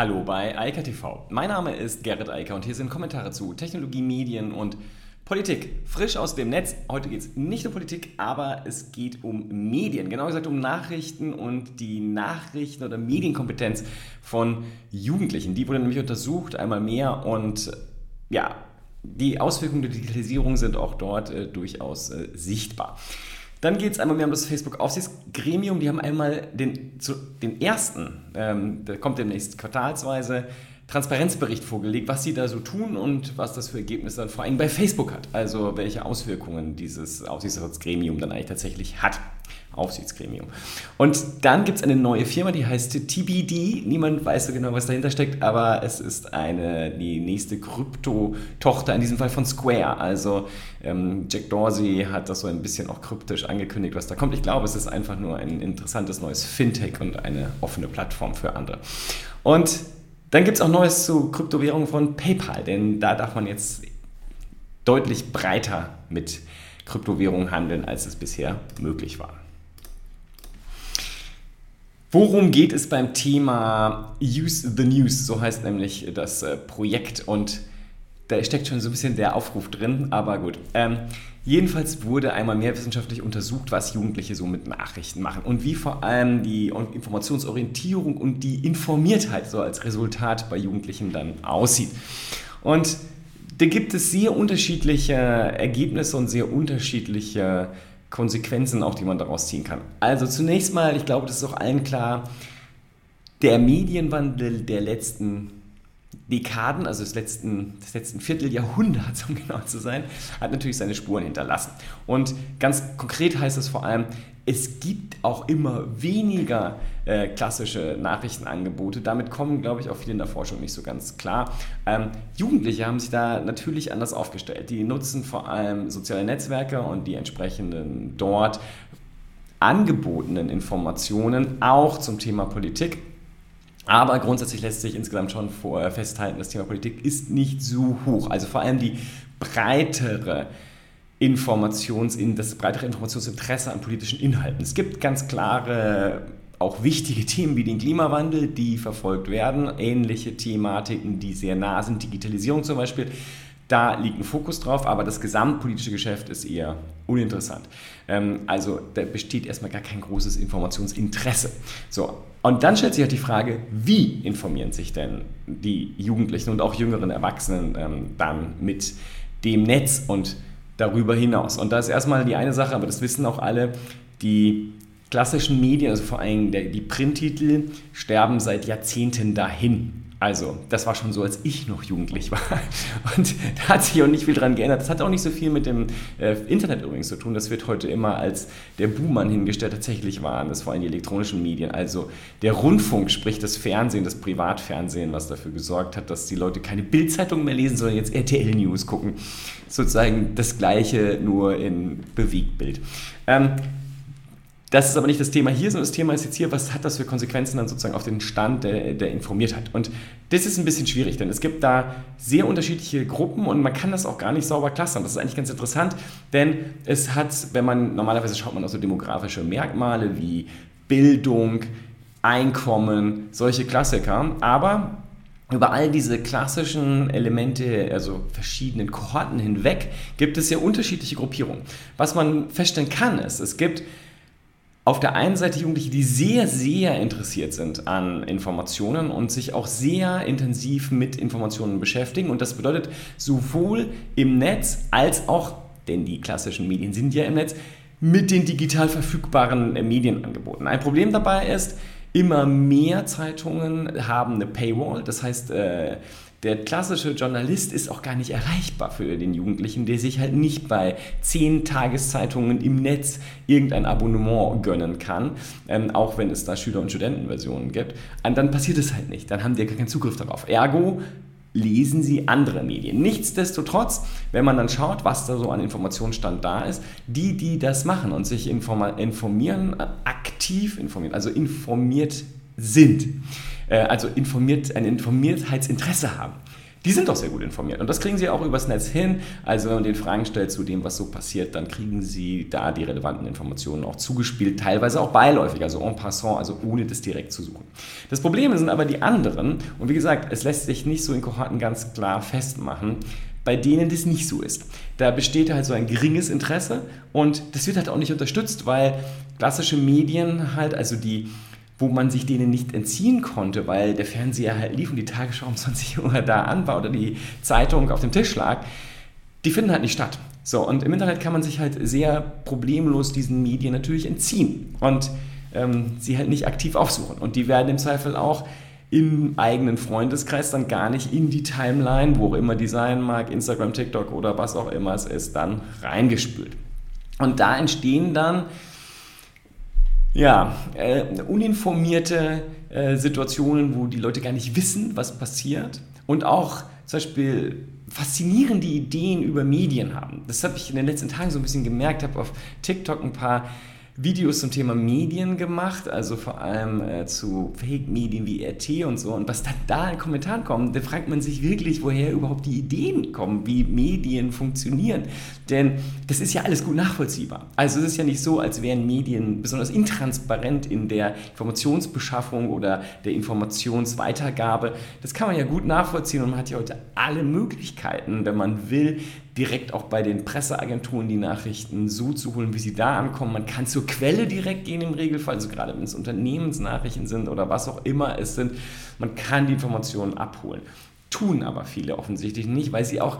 Hallo bei Eika TV. Mein Name ist Gerrit Eiker und hier sind Kommentare zu Technologie, Medien und Politik. Frisch aus dem Netz. Heute geht es nicht um Politik, aber es geht um Medien. Genau gesagt um Nachrichten und die Nachrichten- oder Medienkompetenz von Jugendlichen. Die wurde nämlich untersucht, einmal mehr. Und ja, die Auswirkungen der Digitalisierung sind auch dort äh, durchaus äh, sichtbar. Dann geht es einmal mehr um das Facebook-Aufsichtsgremium. Die haben einmal den, zu, den ersten, ähm, der kommt demnächst quartalsweise, Transparenzbericht vorgelegt, was sie da so tun und was das für Ergebnisse dann vor allem bei Facebook hat. Also welche Auswirkungen dieses Aufsichtsratsgremium dann eigentlich tatsächlich hat. Aufsichtsgremium. Und dann gibt es eine neue Firma, die heißt TBD. Niemand weiß so genau, was dahinter steckt, aber es ist eine, die nächste Krypto-Tochter, in diesem Fall von Square. Also ähm, Jack Dorsey hat das so ein bisschen auch kryptisch angekündigt, was da kommt. Ich glaube, es ist einfach nur ein interessantes neues Fintech und eine offene Plattform für andere. Und dann gibt es auch Neues zu Kryptowährungen von PayPal, denn da darf man jetzt deutlich breiter mit Kryptowährungen handeln, als es bisher möglich war. Worum geht es beim Thema Use the News? So heißt nämlich das äh, Projekt und da steckt schon so ein bisschen der Aufruf drin, aber gut. Ähm, jedenfalls wurde einmal mehr wissenschaftlich untersucht, was Jugendliche so mit Nachrichten machen und wie vor allem die Informationsorientierung und die Informiertheit so als Resultat bei Jugendlichen dann aussieht. Und da gibt es sehr unterschiedliche Ergebnisse und sehr unterschiedliche Konsequenzen auch, die man daraus ziehen kann. Also zunächst mal, ich glaube, das ist auch allen klar, der Medienwandel der letzten Dekaden, also des letzten, des letzten Vierteljahrhunderts, um genau zu sein, hat natürlich seine Spuren hinterlassen. Und ganz konkret heißt es vor allem, es gibt auch immer weniger äh, klassische Nachrichtenangebote. Damit kommen, glaube ich, auch viele in der Forschung nicht so ganz klar. Ähm, Jugendliche haben sich da natürlich anders aufgestellt. Die nutzen vor allem soziale Netzwerke und die entsprechenden dort angebotenen Informationen auch zum Thema Politik aber grundsätzlich lässt sich insgesamt schon vor, festhalten, das Thema Politik ist nicht so hoch. Also vor allem die breitere Informations, das breitere Informationsinteresse an politischen Inhalten. Es gibt ganz klare, auch wichtige Themen wie den Klimawandel, die verfolgt werden, ähnliche Thematiken, die sehr nah sind, Digitalisierung zum Beispiel. Da liegt ein Fokus drauf, aber das gesamtpolitische Geschäft ist eher uninteressant. Ähm, also da besteht erstmal gar kein großes Informationsinteresse. So, und dann stellt sich halt die Frage, wie informieren sich denn die Jugendlichen und auch jüngeren Erwachsenen ähm, dann mit dem Netz und darüber hinaus? Und da ist erstmal die eine Sache, aber das wissen auch alle, die klassischen Medien, also vor allem die Printtitel, sterben seit Jahrzehnten dahin. Also, das war schon so, als ich noch jugendlich war. Und da hat sich auch nicht viel dran geändert. Das hat auch nicht so viel mit dem äh, Internet übrigens zu tun. Das wird heute immer als der Buhmann hingestellt. Tatsächlich waren das vor allem die elektronischen Medien. Also der Rundfunk, sprich das Fernsehen, das Privatfernsehen, was dafür gesorgt hat, dass die Leute keine Bildzeitung mehr lesen, sondern jetzt RTL News gucken. Sozusagen das Gleiche, nur in Bewegtbild. Ähm, das ist aber nicht das Thema hier, sondern das Thema ist jetzt hier, was hat das für Konsequenzen dann sozusagen auf den Stand der, der Informiertheit. Und das ist ein bisschen schwierig, denn es gibt da sehr unterschiedliche Gruppen und man kann das auch gar nicht sauber clustern. Das ist eigentlich ganz interessant, denn es hat, wenn man, normalerweise schaut man auf so demografische Merkmale wie Bildung, Einkommen, solche Klassiker, aber über all diese klassischen Elemente, also verschiedenen Kohorten hinweg, gibt es ja unterschiedliche Gruppierungen. Was man feststellen kann, ist, es gibt auf der einen Seite Jugendliche, die sehr, sehr interessiert sind an Informationen und sich auch sehr intensiv mit Informationen beschäftigen. Und das bedeutet sowohl im Netz als auch, denn die klassischen Medien sind ja im Netz, mit den digital verfügbaren Medienangeboten. Ein Problem dabei ist, immer mehr Zeitungen haben eine Paywall. Das heißt, äh, der klassische Journalist ist auch gar nicht erreichbar für den Jugendlichen, der sich halt nicht bei zehn Tageszeitungen im Netz irgendein Abonnement gönnen kann, ähm, auch wenn es da Schüler- und Studentenversionen gibt. Und dann passiert es halt nicht. Dann haben die ja gar keinen Zugriff darauf. Ergo lesen sie andere Medien. Nichtsdestotrotz, wenn man dann schaut, was da so an Informationsstand da ist, die, die das machen und sich informieren, aktiv informieren, also informiert sind, äh, also informiert, ein Informiertheitsinteresse haben, die sind doch sehr gut informiert. Und das kriegen sie auch übers Netz hin. Also wenn man den Fragen stellt zu dem, was so passiert, dann kriegen sie da die relevanten Informationen auch zugespielt, teilweise auch beiläufig, also en passant, also ohne das direkt zu suchen. Das Problem sind aber die anderen. Und wie gesagt, es lässt sich nicht so in Kohorten ganz klar festmachen bei denen das nicht so ist. Da besteht halt so ein geringes Interesse und das wird halt auch nicht unterstützt, weil klassische Medien halt, also die wo man sich denen nicht entziehen konnte, weil der Fernseher halt lief und die Tagesschau um 20 Uhr da an war oder die Zeitung auf dem Tisch lag, die finden halt nicht statt. So, und im Internet kann man sich halt sehr problemlos diesen Medien natürlich entziehen und ähm, sie halt nicht aktiv aufsuchen. Und die werden im Zweifel auch im eigenen Freundeskreis dann gar nicht in die Timeline, wo auch immer die sein mag, Instagram, TikTok oder was auch immer es ist, dann reingespült. Und da entstehen dann ja, äh, uninformierte äh, Situationen, wo die Leute gar nicht wissen, was passiert und auch zum Beispiel faszinierende Ideen über Medien haben. Das habe ich in den letzten Tagen so ein bisschen gemerkt, habe auf TikTok ein paar Videos zum Thema Medien gemacht, also vor allem äh, zu Fake-Medien wie RT und so. Und was dann da in Kommentaren kommt, da fragt man sich wirklich, woher überhaupt die Ideen kommen, wie Medien funktionieren. Denn das ist ja alles gut nachvollziehbar. Also es ist ja nicht so, als wären Medien besonders intransparent in der Informationsbeschaffung oder der Informationsweitergabe. Das kann man ja gut nachvollziehen und man hat ja heute alle Möglichkeiten, wenn man will, direkt auch bei den Presseagenturen die Nachrichten so zu holen, wie sie da ankommen. Man kann zur Quelle direkt gehen im Regelfall, also gerade wenn es Unternehmensnachrichten sind oder was auch immer es sind. Man kann die Informationen abholen. Tun aber viele offensichtlich nicht, weil sie auch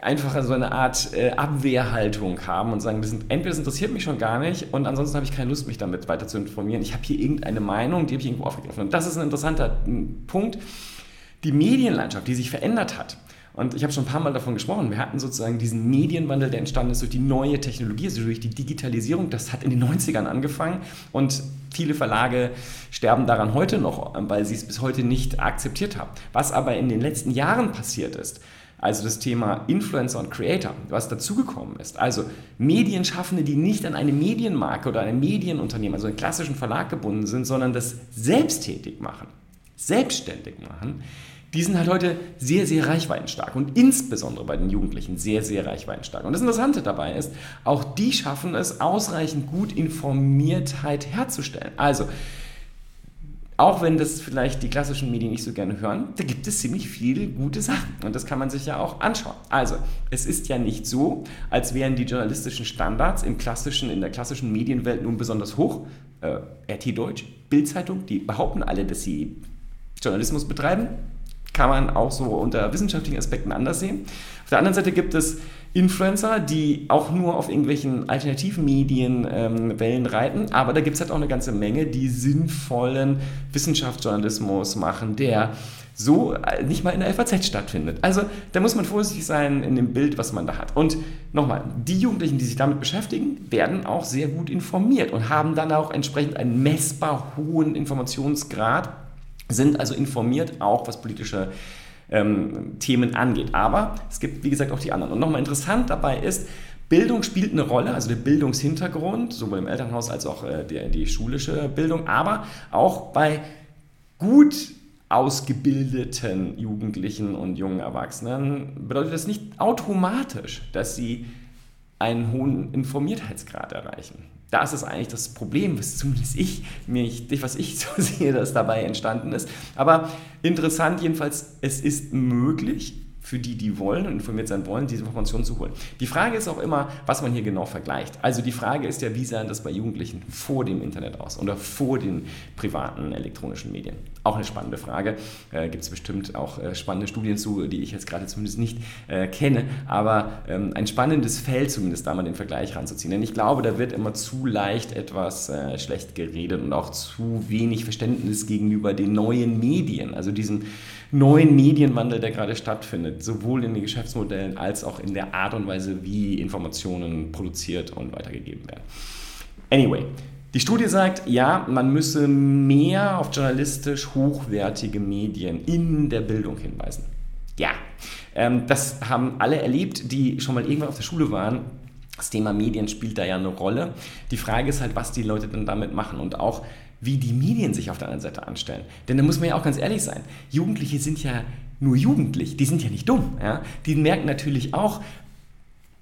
einfach so eine Art äh, Abwehrhaltung haben und sagen, das sind, entweder das interessiert mich schon gar nicht und ansonsten habe ich keine Lust, mich damit weiter zu informieren. Ich habe hier irgendeine Meinung, die habe ich irgendwo aufgegriffen. Und das ist ein interessanter Punkt. Die Medienlandschaft, die sich verändert hat, und ich habe schon ein paar Mal davon gesprochen. Wir hatten sozusagen diesen Medienwandel, der entstanden ist durch die neue Technologie, also durch die Digitalisierung. Das hat in den 90ern angefangen und viele Verlage sterben daran heute noch, weil sie es bis heute nicht akzeptiert haben. Was aber in den letzten Jahren passiert ist, also das Thema Influencer und Creator, was dazugekommen ist. Also Medienschaffende, die nicht an eine Medienmarke oder ein Medienunternehmen, also einen klassischen Verlag gebunden sind, sondern das selbsttätig machen, selbstständig machen die sind halt heute sehr, sehr reichweitenstark und insbesondere bei den Jugendlichen sehr, sehr reichweitenstark. Und das Interessante dabei ist, auch die schaffen es, ausreichend gut Informiertheit herzustellen. Also, auch wenn das vielleicht die klassischen Medien nicht so gerne hören, da gibt es ziemlich viele gute Sachen und das kann man sich ja auch anschauen. Also, es ist ja nicht so, als wären die journalistischen Standards im klassischen, in der klassischen Medienwelt nun besonders hoch. Äh, RT Deutsch, Bildzeitung, die behaupten alle, dass sie Journalismus betreiben kann man auch so unter wissenschaftlichen Aspekten anders sehen. Auf der anderen Seite gibt es Influencer, die auch nur auf irgendwelchen alternativen Medienwellen ähm, reiten, aber da gibt es halt auch eine ganze Menge, die sinnvollen Wissenschaftsjournalismus machen, der so äh, nicht mal in der FAZ stattfindet. Also da muss man vorsichtig sein in dem Bild, was man da hat. Und nochmal, die Jugendlichen, die sich damit beschäftigen, werden auch sehr gut informiert und haben dann auch entsprechend einen messbar hohen Informationsgrad sind also informiert, auch was politische ähm, Themen angeht. Aber es gibt, wie gesagt, auch die anderen. Und nochmal interessant dabei ist, Bildung spielt eine Rolle, also der Bildungshintergrund, sowohl im Elternhaus als auch äh, der, die schulische Bildung, aber auch bei gut ausgebildeten Jugendlichen und jungen Erwachsenen bedeutet das nicht automatisch, dass sie einen hohen Informiertheitsgrad erreichen das ist eigentlich das Problem, was zumindest ich, mich, was ich so sehe, dass dabei entstanden ist. Aber interessant jedenfalls, es ist möglich, für die, die wollen und informiert sein wollen, diese Informationen zu holen. Die Frage ist auch immer, was man hier genau vergleicht. Also die Frage ist ja, wie sah das bei Jugendlichen vor dem Internet aus oder vor den privaten elektronischen Medien? Auch eine spannende Frage. Äh, Gibt es bestimmt auch äh, spannende Studien zu, die ich jetzt gerade zumindest nicht äh, kenne, aber ähm, ein spannendes Feld zumindest da mal den Vergleich ranzuziehen. Denn ich glaube, da wird immer zu leicht etwas äh, schlecht geredet und auch zu wenig Verständnis gegenüber den neuen Medien, also diesem neuen Medienwandel, der gerade stattfindet, sowohl in den Geschäftsmodellen als auch in der Art und Weise, wie Informationen produziert und weitergegeben werden. Anyway, die Studie sagt, ja, man müsse mehr auf journalistisch hochwertige Medien in der Bildung hinweisen. Ja, ähm, das haben alle erlebt, die schon mal irgendwann auf der Schule waren. Das Thema Medien spielt da ja eine Rolle. Die Frage ist halt, was die Leute dann damit machen und auch wie die Medien sich auf der anderen Seite anstellen. Denn da muss man ja auch ganz ehrlich sein, Jugendliche sind ja nur jugendlich, die sind ja nicht dumm. Ja? Die merken natürlich auch,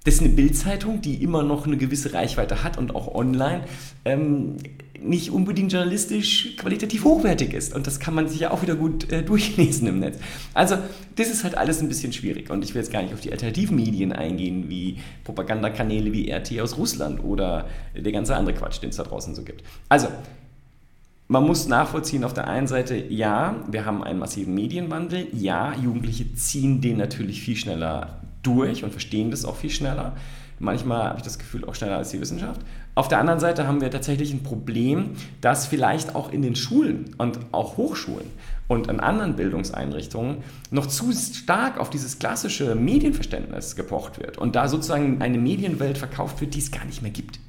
dass eine Bildzeitung, die immer noch eine gewisse Reichweite hat und auch online, ähm, nicht unbedingt journalistisch qualitativ hochwertig ist. Und das kann man sich ja auch wieder gut äh, durchlesen im Netz. Also das ist halt alles ein bisschen schwierig. Und ich will jetzt gar nicht auf die alternativen Medien eingehen, wie Propagandakanäle wie RT aus Russland oder der ganze andere Quatsch, den es da draußen so gibt. Also, man muss nachvollziehen, auf der einen Seite, ja, wir haben einen massiven Medienwandel, ja, Jugendliche ziehen den natürlich viel schneller durch und verstehen das auch viel schneller. Manchmal habe ich das Gefühl auch schneller als die Wissenschaft. Auf der anderen Seite haben wir tatsächlich ein Problem, dass vielleicht auch in den Schulen und auch Hochschulen und an anderen Bildungseinrichtungen noch zu stark auf dieses klassische Medienverständnis gepocht wird und da sozusagen eine Medienwelt verkauft wird, die es gar nicht mehr gibt.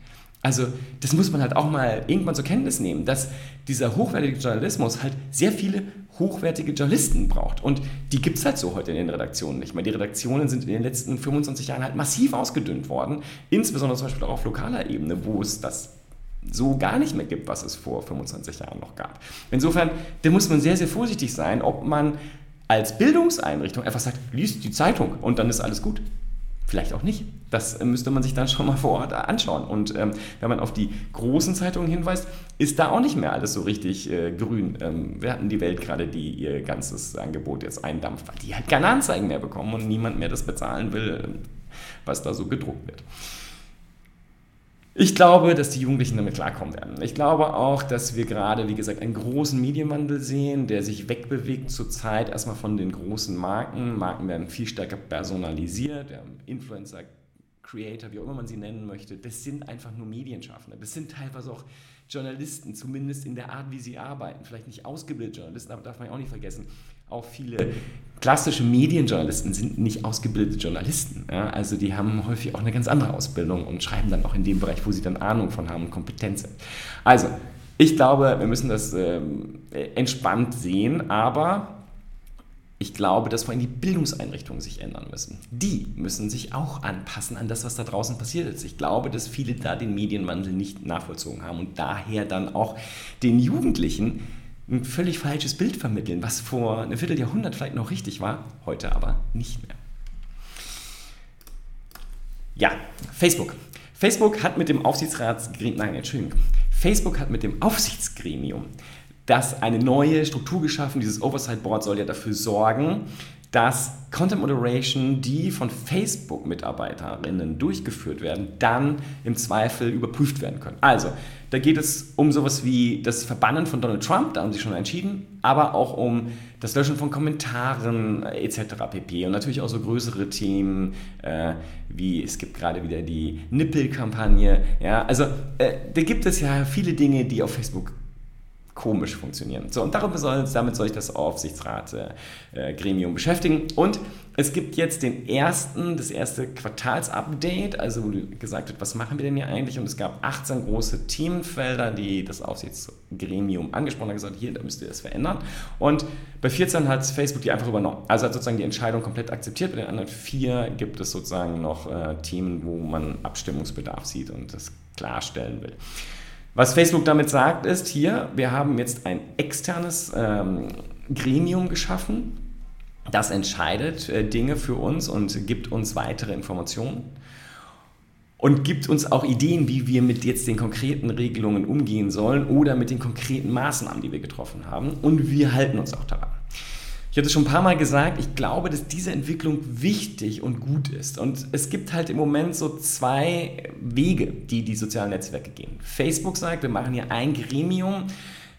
Also das muss man halt auch mal irgendwann zur Kenntnis nehmen, dass dieser hochwertige Journalismus halt sehr viele hochwertige Journalisten braucht. Und die gibt es halt so heute in den Redaktionen nicht mehr. Die Redaktionen sind in den letzten 25 Jahren halt massiv ausgedünnt worden, insbesondere zum Beispiel auch auf lokaler Ebene, wo es das so gar nicht mehr gibt, was es vor 25 Jahren noch gab. Insofern, da muss man sehr, sehr vorsichtig sein, ob man als Bildungseinrichtung einfach sagt, liest die Zeitung und dann ist alles gut. Vielleicht auch nicht. Das müsste man sich dann schon mal vor Ort anschauen. Und ähm, wenn man auf die großen Zeitungen hinweist, ist da auch nicht mehr alles so richtig äh, grün. Ähm, wir hatten die Welt gerade, die ihr ganzes Angebot jetzt eindampft, weil die halt keine Anzeigen mehr bekommen und niemand mehr das bezahlen will, ähm, was da so gedruckt wird. Ich glaube, dass die Jugendlichen damit klarkommen werden. Ich glaube auch, dass wir gerade, wie gesagt, einen großen Medienwandel sehen, der sich wegbewegt zurzeit erstmal von den großen Marken. Marken werden viel stärker personalisiert, Influencer, Creator, wie auch immer man sie nennen möchte. Das sind einfach nur Medienschaffende. Das sind teilweise auch Journalisten, zumindest in der Art, wie sie arbeiten. Vielleicht nicht ausgebildete Journalisten, aber darf man ja auch nicht vergessen. Auch viele klassische Medienjournalisten sind nicht ausgebildete Journalisten. Ja? Also die haben häufig auch eine ganz andere Ausbildung und schreiben dann auch in dem Bereich, wo sie dann Ahnung von haben und kompetent sind. Also, ich glaube, wir müssen das ähm, entspannt sehen, aber ich glaube, dass vor allem die Bildungseinrichtungen sich ändern müssen. Die müssen sich auch anpassen an das, was da draußen passiert ist. Ich glaube, dass viele da den Medienwandel nicht nachvollzogen haben und daher dann auch den Jugendlichen ein völlig falsches Bild vermitteln, was vor einem Vierteljahrhundert vielleicht noch richtig war, heute aber nicht mehr. Ja, Facebook. Facebook hat mit dem Aufsichtsratsgremium, nein, Entschuldigung, Facebook hat mit dem Aufsichtsgremium das eine neue Struktur geschaffen. Dieses Oversight Board soll ja dafür sorgen, dass Content Moderation, die von Facebook-Mitarbeiterinnen durchgeführt werden, dann im Zweifel überprüft werden können. Also, da geht es um sowas wie das Verbannen von Donald Trump, da haben sie schon entschieden, aber auch um das Löschen von Kommentaren äh, etc. pp. Und natürlich auch so größere Themen, äh, wie es gibt gerade wieder die Nippel-Kampagne. Ja, also äh, da gibt es ja viele Dinge, die auf Facebook komisch funktionieren. So, und darüber soll, damit soll ich das Aufsichtsrat-Gremium äh, beschäftigen. Und es gibt jetzt den ersten, das erste Quartalsupdate, also wo gesagt wird, was machen wir denn hier eigentlich? Und es gab 18 große Themenfelder, die das Aufsichtsgremium angesprochen hat, gesagt, hier, da müsst ihr das verändern. Und bei 14 hat Facebook die einfach übernommen. Also hat sozusagen die Entscheidung komplett akzeptiert. Bei den anderen vier gibt es sozusagen noch äh, Themen, wo man Abstimmungsbedarf sieht und das klarstellen will. Was Facebook damit sagt, ist hier, wir haben jetzt ein externes ähm, Gremium geschaffen, das entscheidet äh, Dinge für uns und gibt uns weitere Informationen und gibt uns auch Ideen, wie wir mit jetzt den konkreten Regelungen umgehen sollen oder mit den konkreten Maßnahmen, die wir getroffen haben. Und wir halten uns auch daran. Ich hatte schon ein paar Mal gesagt, ich glaube, dass diese Entwicklung wichtig und gut ist. Und es gibt halt im Moment so zwei Wege, die die sozialen Netzwerke gehen. Facebook sagt, wir machen hier ein Gremium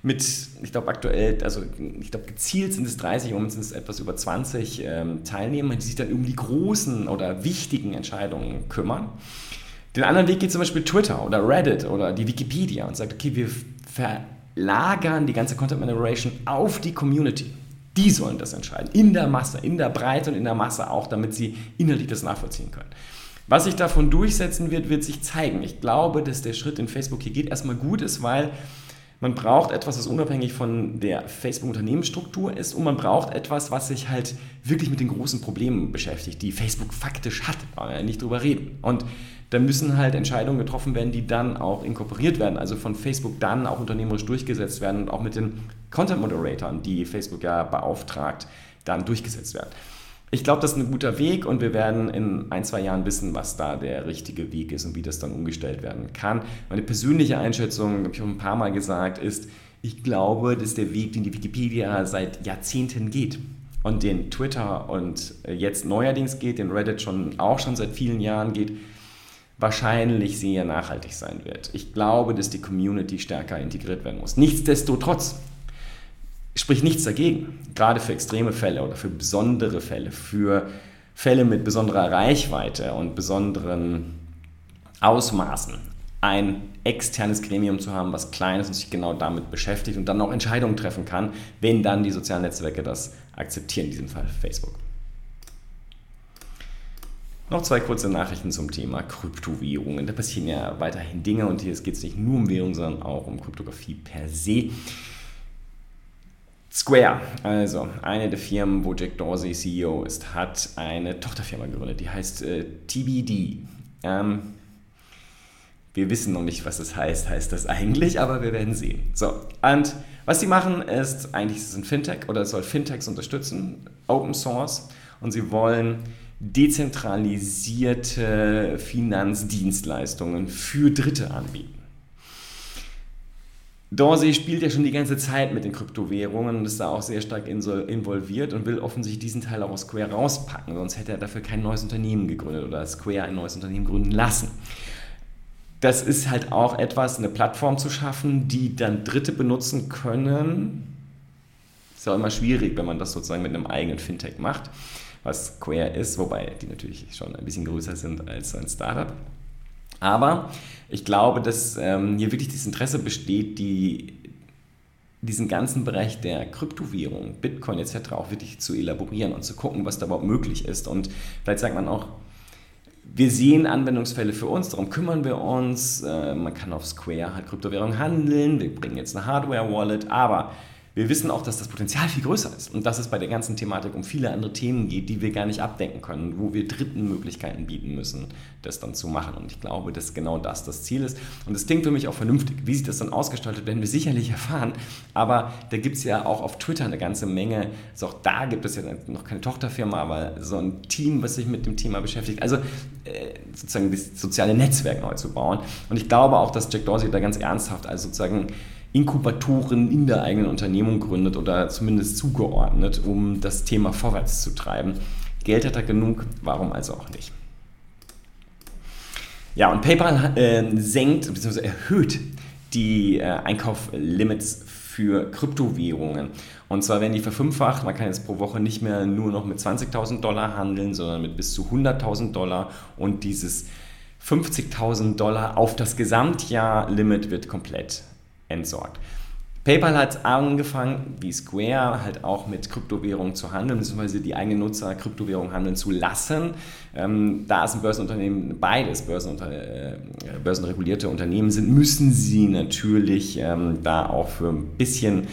mit, ich glaube aktuell, also ich glaube gezielt sind es 30, im Moment sind es etwas über 20 ähm, Teilnehmer, die sich dann um die großen oder wichtigen Entscheidungen kümmern. Den anderen Weg geht zum Beispiel Twitter oder Reddit oder die Wikipedia und sagt, okay, wir verlagern die ganze Content Moderation auf die Community. Die sollen das entscheiden. In der Masse, in der Breite und in der Masse auch, damit sie innerlich das nachvollziehen können. Was sich davon durchsetzen wird, wird sich zeigen. Ich glaube, dass der Schritt in Facebook hier geht erstmal gut ist, weil man braucht etwas, was unabhängig von der Facebook-Unternehmensstruktur ist und man braucht etwas, was sich halt wirklich mit den großen Problemen beschäftigt, die Facebook faktisch hat. Nicht drüber reden. Und da müssen halt Entscheidungen getroffen werden, die dann auch inkorporiert werden, also von Facebook dann auch unternehmerisch durchgesetzt werden und auch mit den Content Moderatoren, die Facebook ja beauftragt, dann durchgesetzt werden. Ich glaube, das ist ein guter Weg und wir werden in ein, zwei Jahren wissen, was da der richtige Weg ist und wie das dann umgestellt werden kann. Meine persönliche Einschätzung, habe ich auch ein paar Mal gesagt, ist, ich glaube, dass der Weg, den die Wikipedia seit Jahrzehnten geht und den Twitter und jetzt neuerdings geht, den Reddit schon auch schon seit vielen Jahren geht, wahrscheinlich sehr nachhaltig sein wird. Ich glaube, dass die Community stärker integriert werden muss. Nichtsdestotrotz spricht nichts dagegen, gerade für extreme Fälle oder für besondere Fälle, für Fälle mit besonderer Reichweite und besonderen Ausmaßen, ein externes Gremium zu haben, was klein ist und sich genau damit beschäftigt und dann auch Entscheidungen treffen kann, wenn dann die sozialen Netzwerke das akzeptieren, in diesem Fall Facebook. Noch zwei kurze Nachrichten zum Thema Kryptowährungen. Da passieren ja weiterhin Dinge und hier geht es nicht nur um Währungen, sondern auch um Kryptographie per se. Square, also eine der Firmen, wo Jack Dorsey CEO ist, hat eine Tochterfirma gegründet, die heißt äh, TBD. Ähm, wir wissen noch nicht, was das heißt, heißt das eigentlich, aber wir werden sehen. So, und was sie machen ist, eigentlich ist es ein Fintech oder es soll Fintechs unterstützen, Open Source, und sie wollen dezentralisierte Finanzdienstleistungen für Dritte anbieten. Dorsey spielt ja schon die ganze Zeit mit den Kryptowährungen und ist da auch sehr stark involviert und will offensichtlich diesen Teil auch aus Square rauspacken, sonst hätte er dafür kein neues Unternehmen gegründet oder Square ein neues Unternehmen gründen lassen. Das ist halt auch etwas, eine Plattform zu schaffen, die dann Dritte benutzen können. Ist ja immer schwierig, wenn man das sozusagen mit einem eigenen Fintech macht, was Square ist, wobei die natürlich schon ein bisschen größer sind als ein Startup. Aber ich glaube, dass ähm, hier wirklich das Interesse besteht, die, diesen ganzen Bereich der Kryptowährung, Bitcoin etc. auch wirklich zu elaborieren und zu gucken, was da überhaupt möglich ist. Und vielleicht sagt man auch, wir sehen Anwendungsfälle für uns, darum kümmern wir uns. Äh, man kann auf Square halt Kryptowährung handeln, wir bringen jetzt eine Hardware-Wallet, aber wir wissen auch, dass das Potenzial viel größer ist und dass es bei der ganzen Thematik um viele andere Themen geht, die wir gar nicht abdenken können, wo wir dritten Möglichkeiten bieten müssen, das dann zu machen. Und ich glaube, dass genau das das Ziel ist. Und das klingt für mich auch vernünftig. Wie sich das dann ausgestaltet, werden wir sicherlich erfahren. Aber da gibt es ja auch auf Twitter eine ganze Menge. Also auch da gibt es ja noch keine Tochterfirma, aber so ein Team, was sich mit dem Thema beschäftigt. Also äh, sozusagen das soziale Netzwerk neu zu bauen. Und ich glaube auch, dass Jack Dorsey da ganz ernsthaft, also sozusagen Inkubatoren in der eigenen Unternehmung gründet oder zumindest zugeordnet, um das Thema vorwärts zu treiben. Geld hat er genug, warum also auch nicht? Ja, und PayPal äh, senkt bzw. erhöht die äh, Einkauflimits für Kryptowährungen. Und zwar werden die verfünffacht. Man kann jetzt pro Woche nicht mehr nur noch mit 20.000 Dollar handeln, sondern mit bis zu 100.000 Dollar. Und dieses 50.000 Dollar auf das Gesamtjahr Limit wird komplett entsorgt. PayPal hat angefangen, wie Square, halt auch mit Kryptowährungen zu handeln, beziehungsweise die eigenen Nutzer Kryptowährungen handeln zu lassen. Ähm, da es ein Börsenunternehmen, beides Börsenunter äh, börsenregulierte Unternehmen sind, müssen sie natürlich ähm, da auch für ein bisschen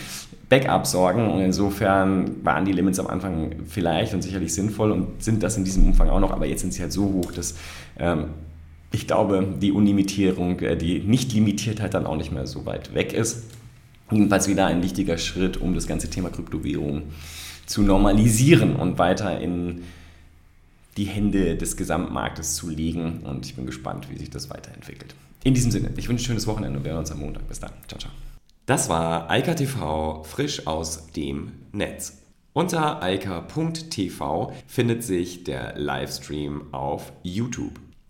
Backup sorgen. Und insofern waren die Limits am Anfang vielleicht und sicherlich sinnvoll und sind das in diesem Umfang auch noch, aber jetzt sind sie halt so hoch, dass ähm, ich glaube, die Unlimitierung, äh, die Nicht-Limitiertheit dann auch nicht mehr so weit weg ist. Jedenfalls wieder ein wichtiger Schritt, um das ganze Thema Kryptowährung zu normalisieren und weiter in die Hände des Gesamtmarktes zu legen. Und ich bin gespannt, wie sich das weiterentwickelt. In diesem Sinne, ich wünsche ein schönes Wochenende und wir hören uns am Montag. Bis dann. Ciao, ciao. Das war Eika TV frisch aus dem Netz. Unter eika.tv findet sich der Livestream auf YouTube.